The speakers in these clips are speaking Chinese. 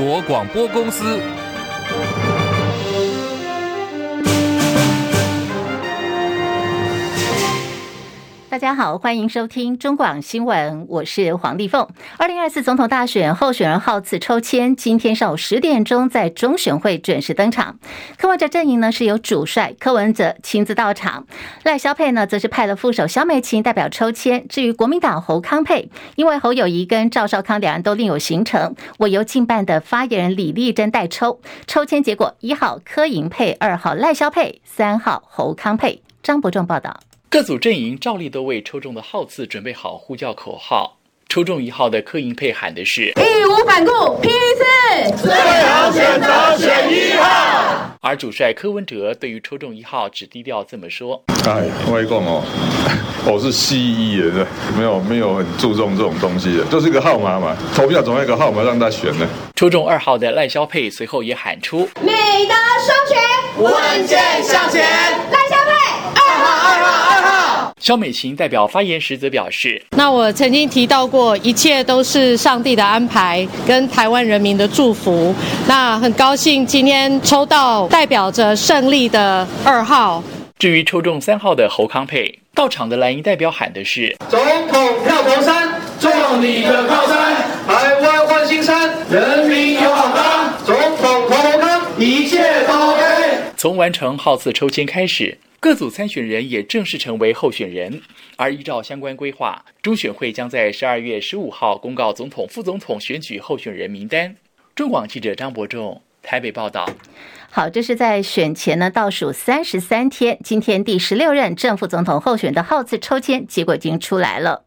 国广播公司。大家好，欢迎收听中广新闻，我是黄丽凤。二零二四总统大选候选人号次抽签，今天上午十点钟在中选会准时登场。柯文哲阵营呢是由主帅柯文哲亲自到场，赖萧配呢则是派了副手萧美琴代表抽签。至于国民党侯康配，因为侯友谊跟赵少康两人都另有行程，我由竞办的发言人李丽珍代抽。抽签结果：一号柯盈配，二号赖萧配，三号侯康配。张伯仲报道。各组阵营照例都为抽中的号次准备好呼叫口号。抽中一号的柯银佩喊的是“义无反顾，拼一次最好选择选一号”，而主帅柯文哲对于抽中一号只低调这么说：“哎，我讲哦，我是西医的，没有没有很注重这种东西的，就是一个号码嘛，投票总要一个号码让他选的。”抽中二号的赖萧佩随后也喊出：“美德双全，稳健向前。”赖。萧美琴代表发言时则表示：“那我曾经提到过，一切都是上帝的安排跟台湾人民的祝福。那很高兴今天抽到代表着胜利的二号。至于抽中三号的侯康佩，到场的蓝营代表喊的是：总统票头山，做你的靠山，台湾换新山，人民有好当，总统投侯康，一切都 OK。从完成号次抽签开始。”各组参选人也正式成为候选人，而依照相关规划，中选会将在十二月十五号公告总统、副总统选举候选人名单。中广记者张伯仲台北报道。好，这是在选前呢倒数三十三天，今天第十六任正副总统候选的号次抽签结果已经出来了。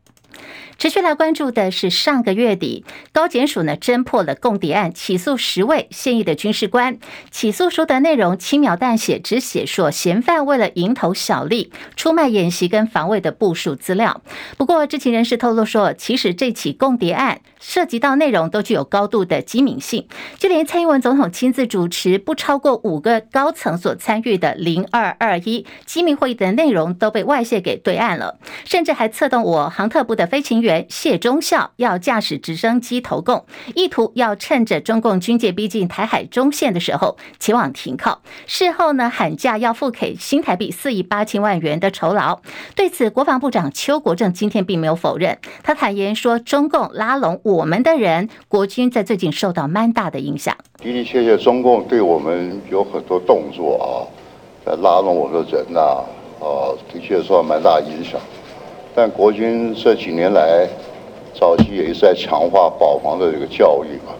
持续来关注的是，上个月底高检署呢侦破了共谍案，起诉十位现役的军事官。起诉书的内容轻描淡写，只写说嫌犯为了蝇头小利，出卖演习跟防卫的部署资料。不过知情人士透露说，其实这起共谍案涉及到内容都具有高度的机敏性，就连蔡英文总统亲自主持不超过五个高层所参与的零二二一机密会议的内容都被外泄给对岸了，甚至还策动我航特部的飞行员。谢忠孝要驾驶直升机投共，意图要趁着中共军舰逼近台海中线的时候前往停靠。事后呢，喊价要付给新台币四亿八千万元的酬劳。对此，国防部长邱国正今天并没有否认，他坦言说，中共拉拢我们的人，国军在最近受到蛮大的影响。的的确确，中共对我们有很多动作啊，在拉拢我们的人呐，啊，的确受到蛮大影响。但国军这几年来，早期也一直在强化保防的这个教育嘛。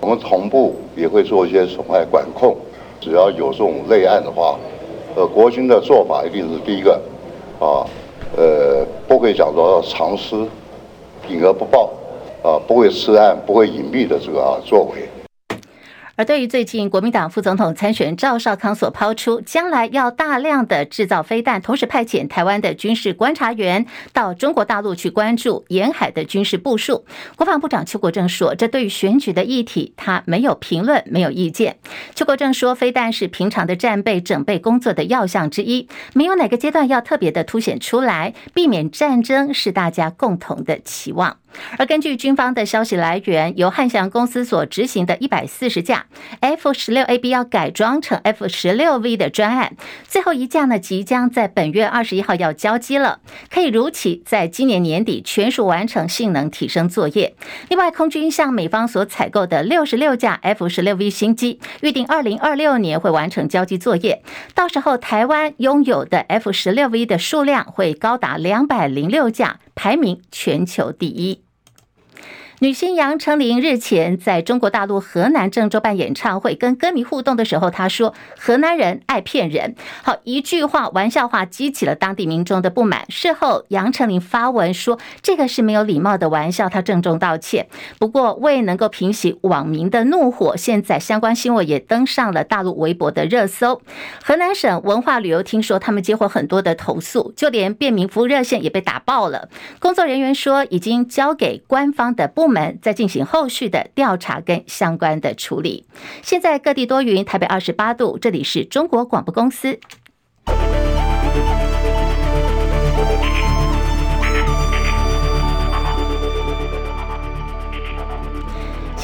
我们同步也会做一些损害管控。只要有这种类案的话，呃，国军的做法一定是第一个，啊，呃，不会讲到藏私、隐而不报，啊，不会吃案、不会隐蔽的这个啊作为。而对于最近国民党副总统参选赵少康所抛出将来要大量的制造飞弹，同时派遣台湾的军事观察员到中国大陆去关注沿海的军事部署，国防部长邱国正说，这对于选举的议题他没有评论，没有意见。邱国正说，飞弹是平常的战备整备工作的要项之一，没有哪个阶段要特别的凸显出来，避免战争是大家共同的期望。而根据军方的消息来源，由汉翔公司所执行的一百四十架 F 十六 A B 要改装成 F 十六 V 的专案，最后一架呢即将在本月二十一号要交机了，可以如期在今年年底全数完成性能提升作业。另外，空军向美方所采购的六十六架 F 十六 V 新机，预定二零二六年会完成交机作业，到时候台湾拥有的 F 十六 V 的数量会高达两百零六架，排名全球第一。女星杨丞琳日前在中国大陆河南郑州办演唱会，跟歌迷互动的时候，她说：“河南人爱骗人。”好，一句话玩笑话激起了当地民众的不满。事后，杨丞琳发文说：“这个是没有礼貌的玩笑，她郑重道歉。”不过，为能够平息网民的怒火，现在相关新闻也登上了大陆微博的热搜。河南省文化旅游厅说，他们接获很多的投诉，就连便民服务热线也被打爆了。工作人员说，已经交给官方的部门。们在进行后续的调查跟相关的处理。现在各地多云，台北二十八度，这里是中国广播公司。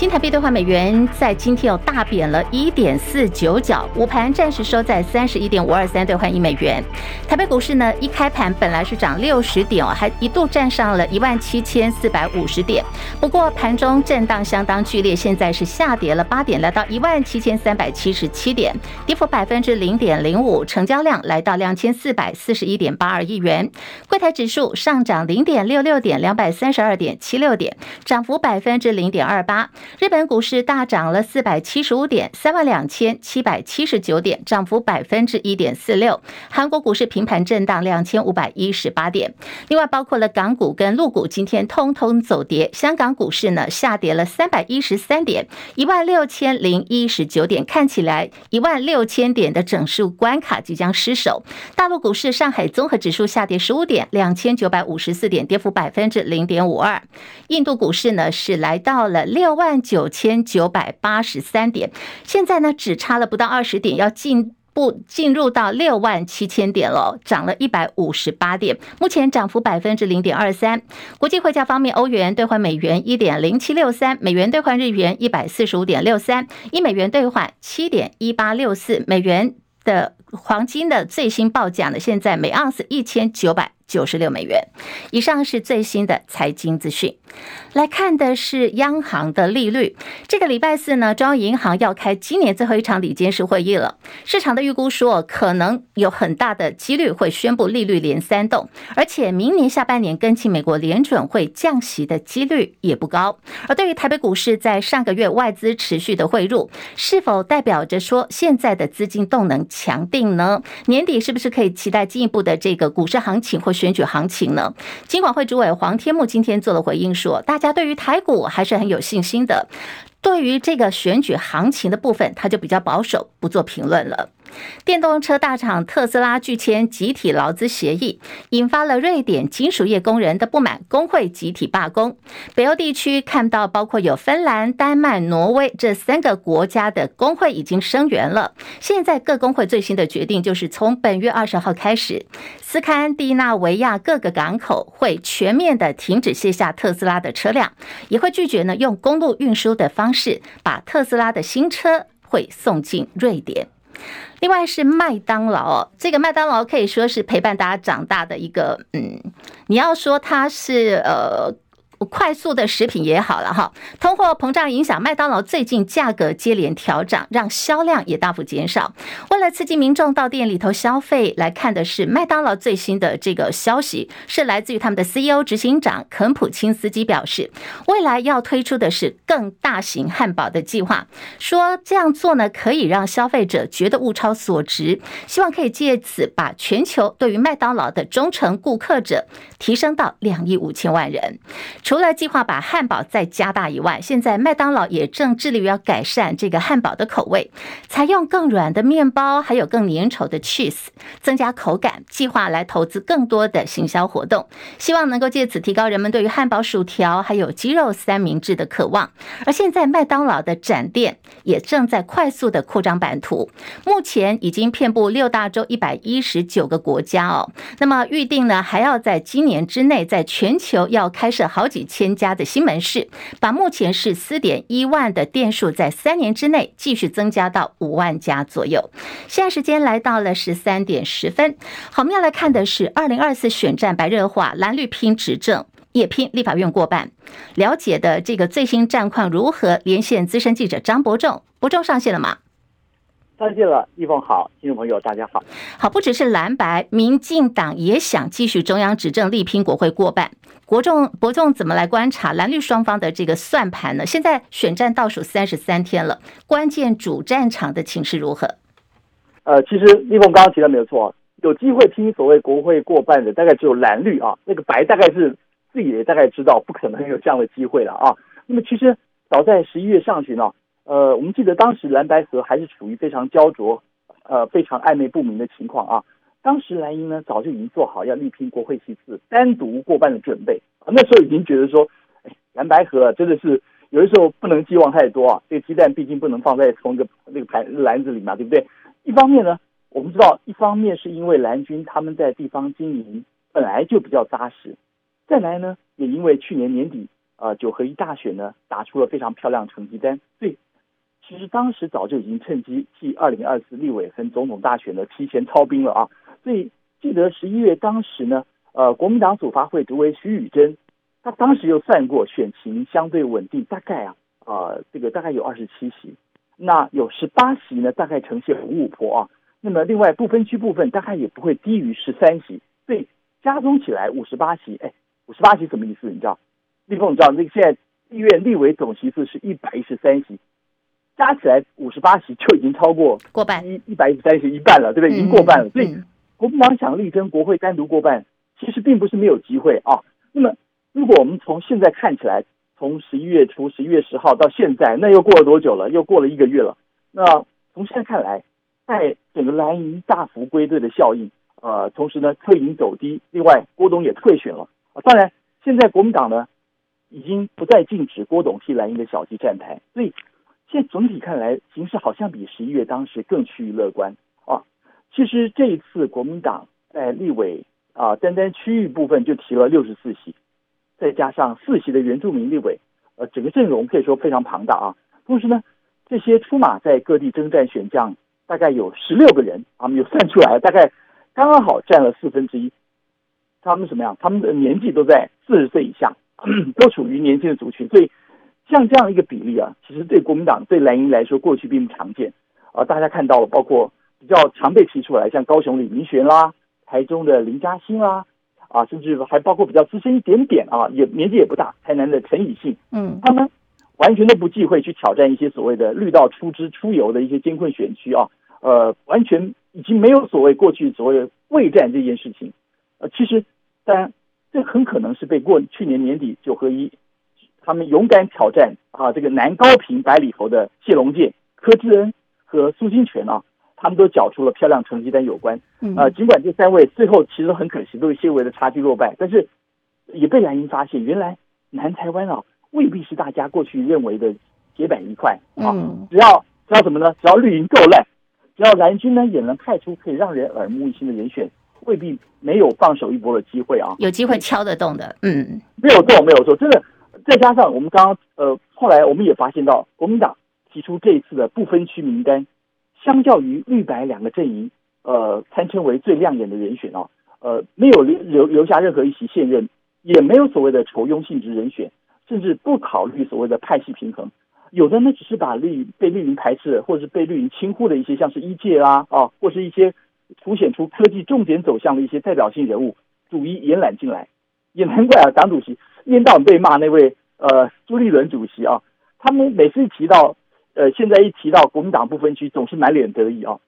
新台币兑换美元在今天又大贬了一点四九角，午盘暂时收在三十一点五二三兑换一美元。台北股市呢，一开盘本来是涨六十点哦，还一度站上了一万七千四百五十点，不过盘中震荡相当剧烈，现在是下跌了八点，来到一万七千三百七十七点，跌幅百分之零点零五，成交量来到两千四百四十一点八二亿元。柜台指数上涨零点六六点，两百三十二点七六点，涨幅百分之零点二八。日本股市大涨了四百七十五点，三万两千七百七十九点，涨幅百分之一点四六。韩国股市平盘震荡两千五百一十八点。另外，包括了港股跟陆股今天通通走跌。香港股市呢，下跌了三百一十三点，一万六千零一十九点，看起来一万六千点的整数关卡即将失守。大陆股市，上海综合指数下跌十五点，两千九百五十四点，跌幅百分之零点五二。印度股市呢，是来到了六万。九千九百八十三点，现在呢只差了不到二十点，要进步进入到六万七千点了，涨了一百五十八点，目前涨幅百分之零点二三。国际汇价方面，欧元兑换美元一点零七六三，美元兑换日元一百四十五点六三，一美元兑换七点一八六四，美元的黄金的最新报价呢，现在每盎司一千九百九十六美元。以上是最新的财经资讯。来看的是央行的利率。这个礼拜四呢，中央银行要开今年最后一场理监事会议了。市场的预估说，可能有很大的几率会宣布利率连三动，而且明年下半年跟进美国联准会降息的几率也不高。而对于台北股市，在上个月外资持续的汇入，是否代表着说现在的资金动能强定定呢？年底是不是可以期待进一步的这个股市行情或选举行情呢？金管会主委黄天木今天做了回应。说大家对于台股还是很有信心的，对于这个选举行情的部分，他就比较保守，不做评论了。电动车大厂特斯拉拒签集体劳资协议，引发了瑞典金属业工人的不满，工会集体罢工。北欧地区看到，包括有芬兰、丹麦、挪威这三个国家的工会已经声援了。现在各工会最新的决定就是，从本月二十号开始，斯堪的纳维亚各个港口会全面的停止卸下特斯拉的车辆，也会拒绝呢用公路运输的方是把特斯拉的新车会送进瑞典。另外是麦当劳，这个麦当劳可以说是陪伴大家长大的一个，嗯，你要说它是呃。快速的食品也好了哈，通货膨胀影响，麦当劳最近价格接连调涨，让销量也大幅减少。为了刺激民众到店里头消费，来看的是麦当劳最新的这个消息，是来自于他们的 CEO 执行长肯普钦斯基表示，未来要推出的是更大型汉堡的计划，说这样做呢可以让消费者觉得物超所值，希望可以借此把全球对于麦当劳的忠诚顾客者提升到两亿五千万人。除了计划把汉堡再加大以外，现在麦当劳也正致力于要改善这个汉堡的口味，采用更软的面包，还有更粘稠的 cheese，增加口感。计划来投资更多的行销活动，希望能够借此提高人们对于汉堡、薯条还有鸡肉三明治的渴望。而现在麦当劳的展店也正在快速的扩张版图，目前已经遍布六大洲一百一十九个国家哦。那么预定呢，还要在今年之内，在全球要开设好几。几千家的新门市，把目前是四点一万的店数，在三年之内继续增加到五万家左右。现在时间来到了十三点十分，好，我们要来看的是二零二四选战白热化，蓝绿拼执政，也拼立法院过半。了解的这个最新战况如何？连线资深记者张伯仲，伯仲上线了吗？上线了，一峰好，听众朋友大家好。好，不只是蓝白，民进党也想继续中央执政，力拼国会过半。伯仲伯仲怎么来观察蓝绿双方的这个算盘呢？现在选战倒数三十三天了，关键主战场的情势如何？呃，其实一峰刚刚提的没有错，有机会拼所谓国会过半的，大概只有蓝绿啊，那个白大概是自己也大概知道，不可能有这样的机会了啊。那么其实早在十一月上旬呢。呃，我们记得当时蓝白河还是处于非常焦灼，呃，非常暧昧不明的情况啊。当时蓝营呢，早就已经做好要力拼国会席次、单独过半的准备。啊，那时候已经觉得说，哎，蓝白合真的是有的时候不能寄望太多啊。这个鸡蛋毕竟不能放在同一个那个盘篮子里嘛，对不对？一方面呢，我们知道，一方面是因为蓝军他们在地方经营本来就比较扎实，再来呢，也因为去年年底。呃九合一大选呢打出了非常漂亮成绩单，所以其实当时早就已经趁机替二零二四立委和总统大选呢提前操兵了啊。所以记得十一月当时呢，呃国民党组发会主委徐宇珍，他当时又算过选情相对稳定，大概啊啊、呃、这个大概有二十七席，那有十八席呢大概呈现五五坡啊。那么另外不分区部分大概也不会低于十三席，所以加总起来五十八席，哎，五十八席什么意思？你知道？立峰，你知道那个现在立院立委总席次是一百一十三席，加起来五十八席就已经超过过半一一百一十三席一半了，对不对？已经过半了。嗯、所以国民党想力争国会单独过半，其实并不是没有机会啊。那么如果我们从现在看起来，从十一月初十一月十号到现在，那又过了多久了？又过了一个月了。那从现在看来。在整个蓝营大幅归队的效应，呃，同时呢，退营走低，另外郭董也退选了啊。当然，现在国民党呢，已经不再禁止郭董替蓝营的小弟站台，所以现在总体看来，形势好像比十一月当时更趋于乐观。其实这一次国民党在立委啊，单单区域部分就提了六十四席，再加上四席的原住民立委，呃，整个阵容可以说非常庞大啊。同时呢，这些出马在各地征战选将。大概有十六个人，他们有算出来，大概刚刚好占了四分之一。他们什么样？他们的年纪都在四十岁以下，都属于年轻的族群。所以像这样一个比例啊，其实对国民党、对蓝营来说，过去并不常见。啊，大家看到了，包括比较常被提出来，像高雄李明玄啦，台中的林嘉欣啦，啊，甚至还包括比较资深一点点啊，也年纪也不大，台南的陈以信，嗯，他们完全都不忌讳去挑战一些所谓的绿道出枝出游的一些艰困选区啊。呃，完全已经没有所谓过去所谓的畏战这件事情，呃，其实当然这很可能是被过去年年底九合一他们勇敢挑战啊，这个南高平百里头的谢龙介、柯志恩和苏金泉啊，他们都缴出了漂亮成绩单有关。呃，尽管这三位最后其实很可惜都是些微的差距落败，但是也被蓝营发现，原来南台湾啊未必是大家过去认为的铁板一块啊，只要只要什么呢？只要绿营够烂。只要蓝军呢也能派出可以让人耳目一新的人选，未必没有放手一搏的机会啊！有机会敲得动的，嗯，没有动，没有错，真的。再加上我们刚刚呃，后来我们也发现到，国民党提出这一次的不分区名单，相较于绿白两个阵营，呃，堪称为最亮眼的人选啊，呃，没有留留留下任何一席现任，也没有所谓的酬庸性质人选，甚至不考虑所谓的派系平衡。有的呢，只是把绿被绿营排斥，或者是被绿营轻忽的一些，像是医界啊，啊，或是一些凸显出科技重点走向的一些代表性人物，逐一延揽进来。也难怪啊，党主席一天到被骂那位呃朱立伦主席啊，他们每次提到呃，现在一提到国民党不分区，总是满脸得意啊。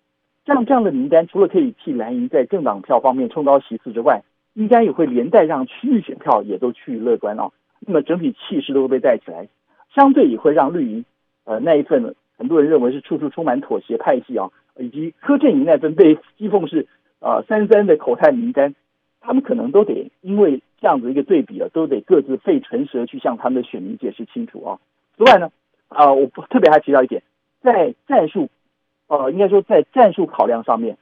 像这样的名单，除了可以替蓝营在政党票方面冲高席次之外，应该也会连带让区域选票也都趋于乐观啊。那么整体气势都会被带起来。相对也会让绿营，呃，那一份很多人认为是处处充满妥协派系啊，以及柯阵营那份被讥讽是呃三三的口袋名单，他们可能都得因为这样子一个对比啊，都得各自费唇舌去向他们的选民解释清楚啊。此外呢，呃，我特别还提到一点，在战术，呃，应该说在战术考量上面，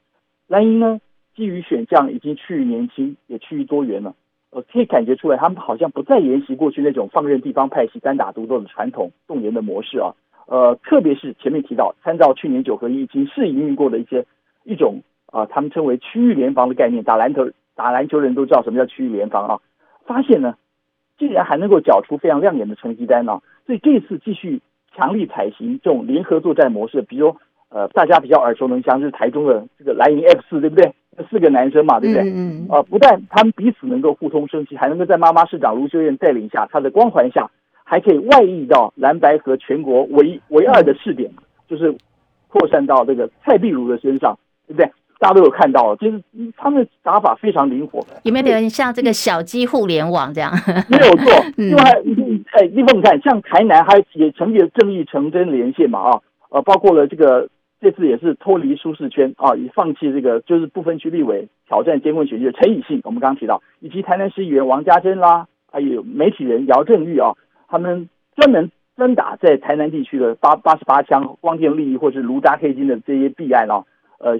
蓝营呢基于选将已经趋于年轻，也趋于多元了。呃，可以感觉出来，他们好像不再沿袭过去那种放任地方派系单打独斗的传统动员的模式啊。呃，特别是前面提到，参照去年九合一已经试营运过的一些一种啊、呃，他们称为区域联防的概念。打篮球打篮球人都知道什么叫区域联防啊。发现呢，竟然还能够缴出非常亮眼的成绩单啊。所以这次继续强力采行这种联合作战模式，比如呃，大家比较耳熟能详就是台中的这个蓝营 F 四，对不对？四个男生嘛，对不对？嗯嗯。啊，不但他们彼此能够互通声息，还能够在妈妈市长卢秀燕带领下，他的光环下，还可以外溢到蓝白和全国唯唯二的试点，就是扩散到这个蔡壁如的身上，对不对？大家都有看到，就是他们的打法非常灵活。有没有点像这个小鸡互联网这样？没有错。另外，哎，立峰，你看，像台南还也成立了正义成真连线嘛，啊，呃，包括了这个。这次也是脱离舒适圈啊，也放弃这个就是不分区立委挑战监控选举的陈以信，我们刚刚提到，以及台南市议员王家珍啦，还有媒体人姚正玉啊，他们专门专打在台南地区的八八十八枪、光电利益或是卢渣黑金的这些弊案啊，呃，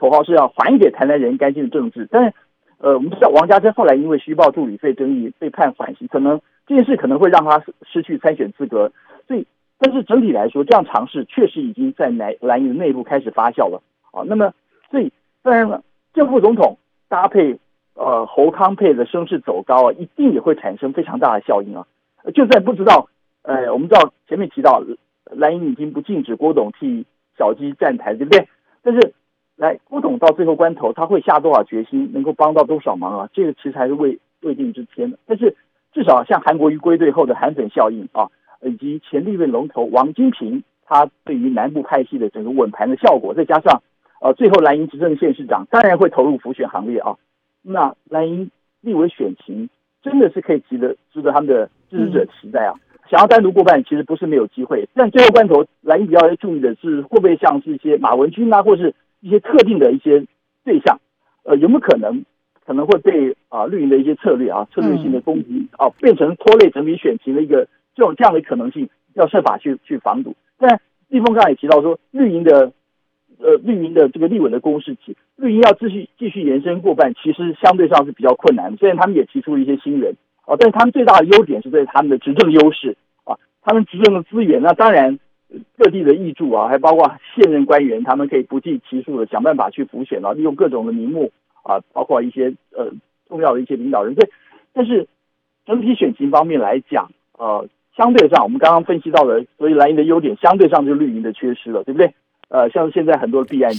口号是要还给台南人干净的政治。但是呃，我们知道王家珍后来因为虚报助理费争议被判缓刑，可能这件事可能会让他失去参选资格。所以，但是整体来说，这样尝试确实已经在蓝蓝营内部开始发酵了啊。那么，所以当然了，正副总统搭配呃侯康配的声势走高啊，一定也会产生非常大的效应啊。就算不知道，呃，我们知道前面提到蓝营已经不禁止郭董替小鸡站台，对不对？但是。来，郭董到最后关头，他会下多少决心，能够帮到多少忙啊？这个其实还是未未定之天的。但是至少像韩国瑜归队后的韩粉效应啊，以及前立委龙头王金平，他对于南部派系的整个稳盘的效果，再加上呃最后蓝营执政县市长当然会投入浮选行列啊。那蓝营立委选情真的是可以值得值得他们的支持者期待啊！想要单独过半，其实不是没有机会。但最后关头，蓝营比较要注意的是，会不会像是一些马文君啊，或是一些特定的一些对象，呃，有没有可能可能会被啊绿营的一些策略啊策略性的攻击啊，变成拖累整体选情的一个这种这样的可能性，要设法去去防堵。但立峰刚才也提到说，绿营的呃绿营的这个立委的攻势，绿营要继续继续延伸过半，其实相对上是比较困难的。虽然他们也提出了一些新人啊，但是他们最大的优点是在他们的执政优势啊，他们执政的资源，那当然。各地的挹注啊，还包括现任官员，他们可以不计其数的想办法去浮选啊，利用各种的名目啊，包括一些呃重要的一些领导人。对，但是整体选情方面来讲，呃，相对上我们刚刚分析到的，所以蓝营的优点相对上就是绿营的缺失了，对不对？呃，像现在很多的弊案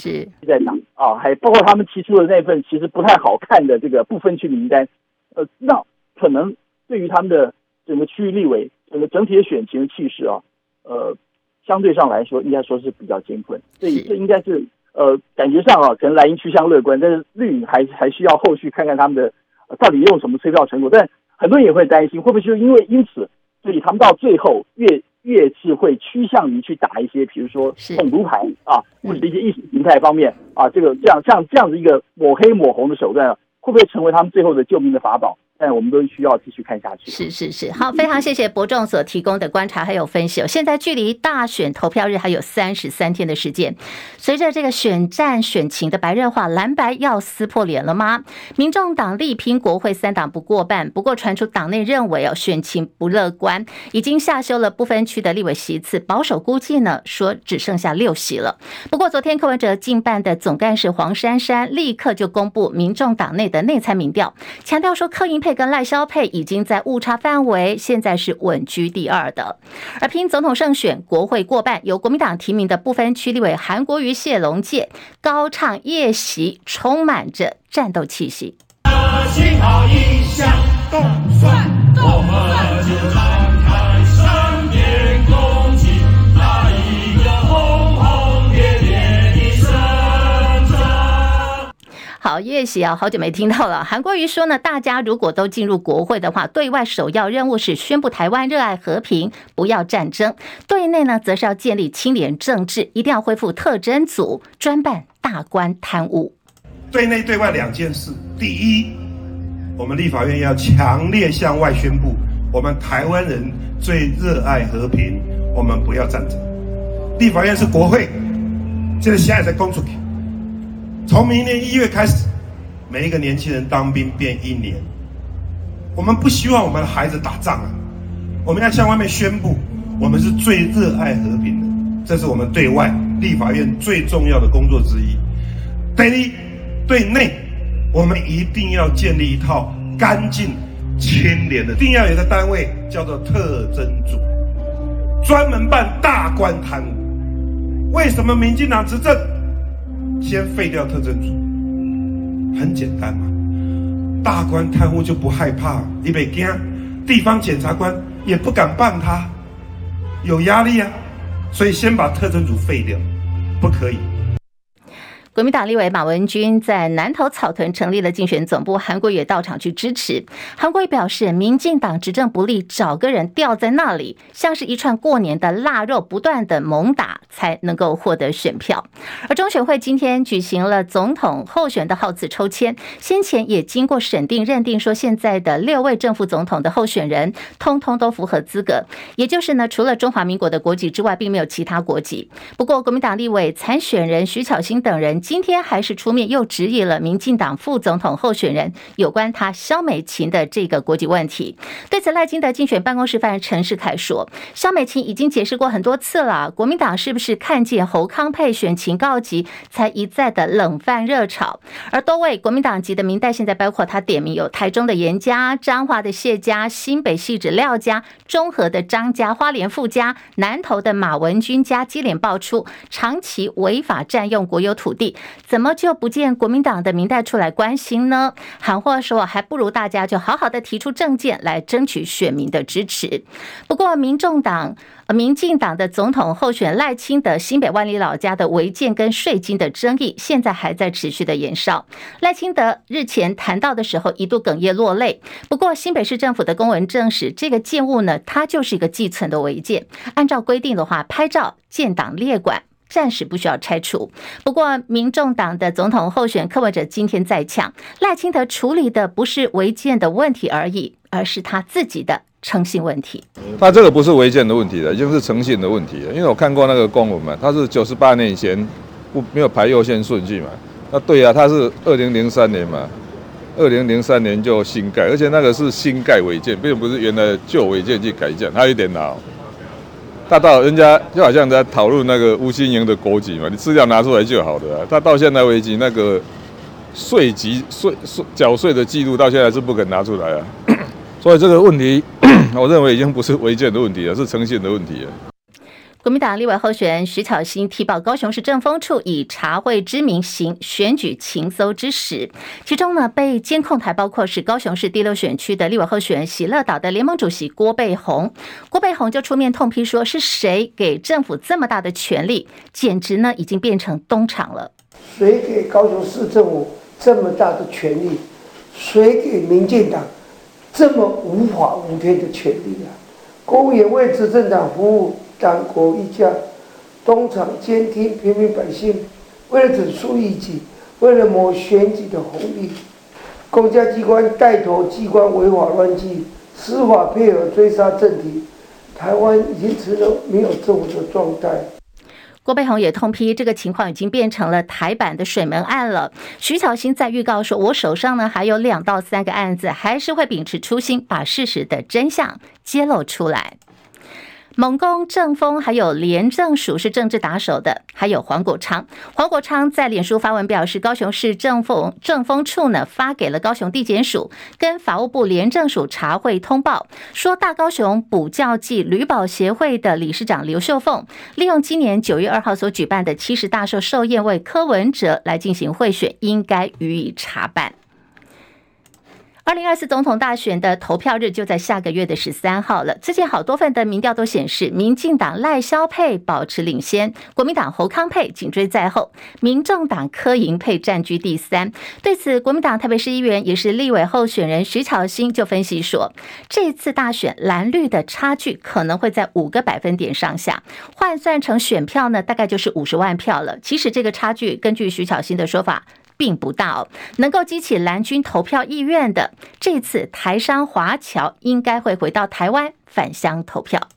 在打啊，还包括他们提出的那份其实不太好看的这个不分区名单，呃，那可能对于他们的整个区域立委整个整体的选情的气势啊，呃。相对上来说，应该说是比较艰困，所以这应该是呃，感觉上啊，可能莱茵趋向乐观，但是绿营还还需要后续看看他们的、呃、到底用什么催票成果。但很多人也会担心，会不会就因为因此，所以他们到最后越越是会趋向于去打一些，比如说统独牌啊，或者一些意识形态方面啊，这个这样像这样子一个抹黑抹红的手段，会不会成为他们最后的救命的法宝？但我们都需要继续看下去。是是是，好，非常谢谢伯仲所提供的观察还有分析。现在距离大选投票日还有三十三天的时间，随着这个选战选情的白热化，蓝白要撕破脸了吗？民众党力拼国会三党不过半，不过传出党内认为哦选情不乐观，已经下修了不分区的立委席次，保守估计呢说只剩下六席了。不过昨天柯文哲竞办的总干事黄珊珊立刻就公布民众党内的内参民调，强调说柯银配。跟赖萧配已经在误差范围，现在是稳居第二的。而拼总统胜选、国会过半，由国民党提名的部分区立委韩国瑜、谢龙介高唱夜袭，充满着战斗气息。好叶喜啊，好久没听到了。韩国瑜说呢，大家如果都进入国会的话，对外首要任务是宣布台湾热爱和平，不要战争；对内呢，则是要建立清廉政治，一定要恢复特侦组专办大官贪污。对内对外两件事，第一，我们立法院要强烈向外宣布，我们台湾人最热爱和平，我们不要战争。立法院是国会，这个现在在公出去。从明年一月开始，每一个年轻人当兵变一年。我们不希望我们的孩子打仗啊！我们要向外面宣布，我们是最热爱和平的。这是我们对外立法院最重要的工作之一。第一，对内，我们一定要建立一套干净、清廉的，一定要有一个单位叫做特侦组，专门办大官贪污。为什么民进党执政？先废掉特征组，很简单嘛，大官贪污就不害怕，你别惊，地方检察官也不敢办他，有压力啊，所以先把特征组废掉，不可以。国民党立委马文君在南投草屯成立了竞选总部，韩国也到场去支持。韩国瑜表示，民进党执政不力，找个人吊在那里，像是一串过年的腊肉，不断的猛打才能够获得选票。而中选会今天举行了总统候选的号次抽签，先前也经过审定认定说，现在的六位正副总统的候选人通通都符合资格，也就是呢，除了中华民国的国籍之外，并没有其他国籍。不过，国民党立委参选人徐巧芯等人。今天还是出面又质疑了民进党副总统候选人有关他萧美琴的这个国籍问题。对此，赖清德竞选办公室发言人陈世凯说：“萧美琴已经解释过很多次了，国民党是不是看见侯康沛选情告急，才一再的冷饭热炒？而多位国民党籍的民代，现在包括他点名有台中的严家、彰化的谢家、新北汐止廖家、中和的张家、花莲傅家、南投的马文君家，接连爆出长期违法占用国有土地，怎么就不见国民党的民代出来关心呢？喊话说，还不如大家就好好的提出政见来争取选民的支持。不过，民众党。民进党的总统候选赖清德新北万里老家的违建跟税金的争议，现在还在持续的延烧。赖清德日前谈到的时候，一度哽咽落泪。不过新北市政府的公文证实，这个建物呢，它就是一个寄存的违建。按照规定的话，拍照建档列管，暂时不需要拆除。不过民众党的总统候选柯文哲今天在呛，赖清德处理的不是违建的问题而已，而是他自己的。诚信问题，他这个不是违建的问题了，已经是诚信的问题了。因为我看过那个公文嘛，他是九十八年以前不没有排优先顺序嘛。那对啊，他是二零零三年嘛，二零零三年就新盖，而且那个是新盖违建，并不是原来旧违建去改建，他有点老。他到人家就好像在讨论那个吴新营的国籍嘛，你资料拿出来就好了啊。他到现在为止，那个税籍税税缴税的记录到现在是不肯拿出来啊。所以这个问题，我认为已经不是违建的问题了，是诚信的问题了。国民党立委候选人徐巧芯提报高雄市政风处以查会之名行选举情搜之实，其中呢被监控台包括是高雄市第六选区的立委候选人喜乐岛的联盟主席郭背红，郭背红就出面痛批说，是谁给政府这么大的权力，简直呢已经变成东厂了。谁给高雄市政府这么大的权力？谁给民进党？这么无法无天的权利啊！公务员为执政党服务，党国一家，东厂监听平民百姓，为了整肃异己，为了谋选举的红利，公家机关带头机关违法乱纪，司法配合追杀政敌，台湾已经成了没有政府的状态。郭背红也痛批，这个情况已经变成了台版的水门案了。徐巧芯在预告说：“我手上呢还有两到三个案子，还是会秉持初心，把事实的真相揭露出来。”猛攻政风，还有廉政署是政治打手的，还有黄国昌。黄国昌在脸书发文表示，高雄市政风政风处呢发给了高雄地检署跟法务部廉政署查会通报，说大高雄补教暨旅保协会的理事长刘秀凤利用今年九月二号所举办的七十大寿寿宴为柯文哲来进行贿选，应该予以查办。二零二四总统大选的投票日就在下个月的十三号了。之前好多份的民调都显示，民进党赖萧配保持领先，国民党侯康配紧追在后，民众党柯银配占据第三。对此，国民党台北市议员也是立委候选人徐巧芯就分析说，这次大选蓝绿的差距可能会在五个百分点上下，换算成选票呢，大概就是五十万票了。其实这个差距，根据徐巧芯的说法。并不大，能够激起蓝军投票意愿的，这次台商华侨应该会回到台湾返乡投票。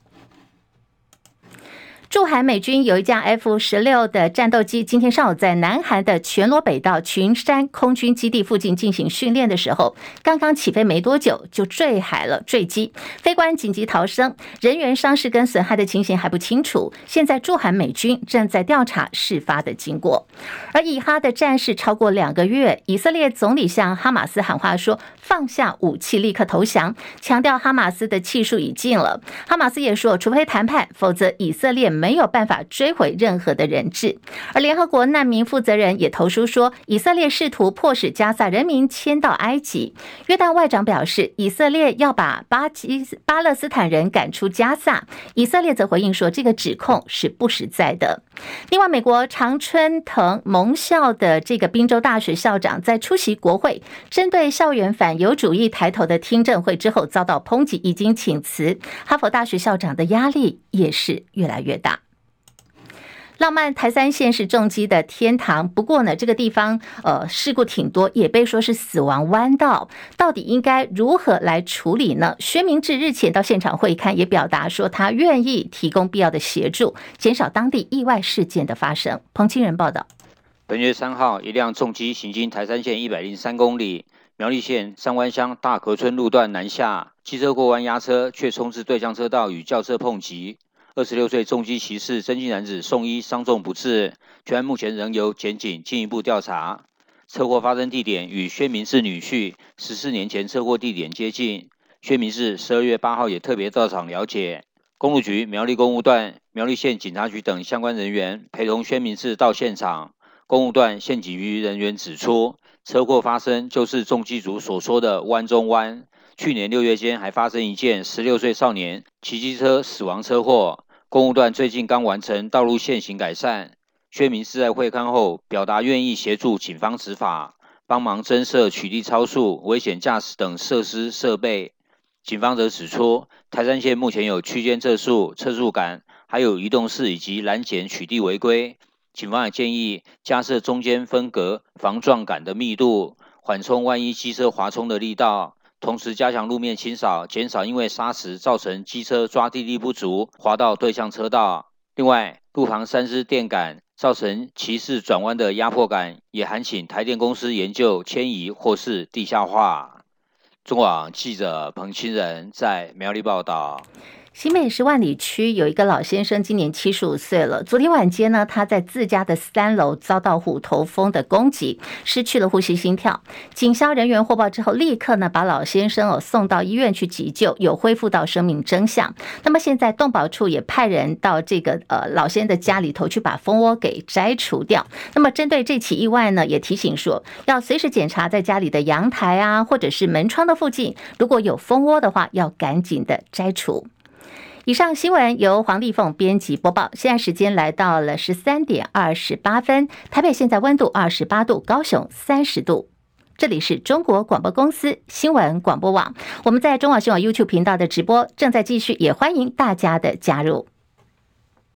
驻韩美军有一架 F 十六的战斗机，今天上午在南韩的全罗北道群山空军基地附近进行训练的时候，刚刚起飞没多久就坠海了，坠机，飞官紧急逃生，人员伤势跟损害的情形还不清楚。现在驻韩美军正在调查事发的经过。而以哈的战事超过两个月，以色列总理向哈马斯喊话说放下武器，立刻投降，强调哈马斯的气数已尽了。哈马斯也说，除非谈判，否则以色列没。有办法追回任何的人质，而联合国难民负责人也投书说，以色列试图迫使加萨人民迁到埃及。约旦外长表示，以色列要把巴基巴勒斯坦人赶出加萨。以色列则回应说，这个指控是不实在的。另外，美国常春藤盟校的这个宾州大学校长在出席国会针对校园反犹主义抬头的听证会之后遭到抨击，已经请辞。哈佛大学校长的压力也是越来越。浪漫台三线是重机的天堂，不过呢，这个地方呃事故挺多，也被说是死亡弯道。到底应该如何来处理呢？薛明志日前到现场会勘，也表达说他愿意提供必要的协助，减少当地意外事件的发生。彭清仁报道。本月三号，一辆重机行经台三线一百零三公里，苗栗县三湾乡大河村路段南下，机车过弯压车，却冲至对向车道与轿车碰击。二十六岁重机骑士曾经男子送医伤重不治，全案目前仍由检警进一步调查。车祸发生地点与薛明志女婿十四年前车祸地点接近，薛明志十二月八号也特别到场了解。公路局苗栗公务段、苗栗县警察局等相关人员陪同薛明志到现场。公务段县警局人员指出，车祸发生就是重机组所说的“弯中弯”。去年六月间还发生一件十六岁少年骑机车死亡车祸。公务段最近刚完成道路线行改善，薛明是在会勘后表达愿意协助警方执法，帮忙增设取缔超速、危险驾驶等设施设备。警方则指出，台三线目前有区间测速、测速杆，还有移动式以及拦检取缔违规。警方也建议加设中间分隔防撞杆的密度，缓冲万一机车滑冲的力道。同时加强路面清扫，减少因为砂石造成机车抓地力不足滑到对向车道。另外，路旁三支电杆造成骑士转弯的压迫感，也还请台电公司研究迁移或是地下化。中广记者彭清仁在苗栗报道。新北市万里区有一个老先生，今年七十五岁了。昨天晚间呢，他在自家的三楼遭到虎头蜂的攻击，失去了呼吸心跳。警消人员获报之后，立刻呢把老先生哦送到医院去急救，有恢复到生命真相。那么现在动保处也派人到这个呃老先生的家里头去把蜂窝给摘除掉。那么针对这起意外呢，也提醒说要随时检查在家里的阳台啊，或者是门窗的附近，如果有蜂窝的话，要赶紧的摘除。以上新闻由黄丽凤编辑播报。现在时间来到了十三点二十八分，台北现在温度二十八度，高雄三十度。这里是中国广播公司新闻广播网，我们在中广新闻 YouTube 频道的直播正在继续，也欢迎大家的加入。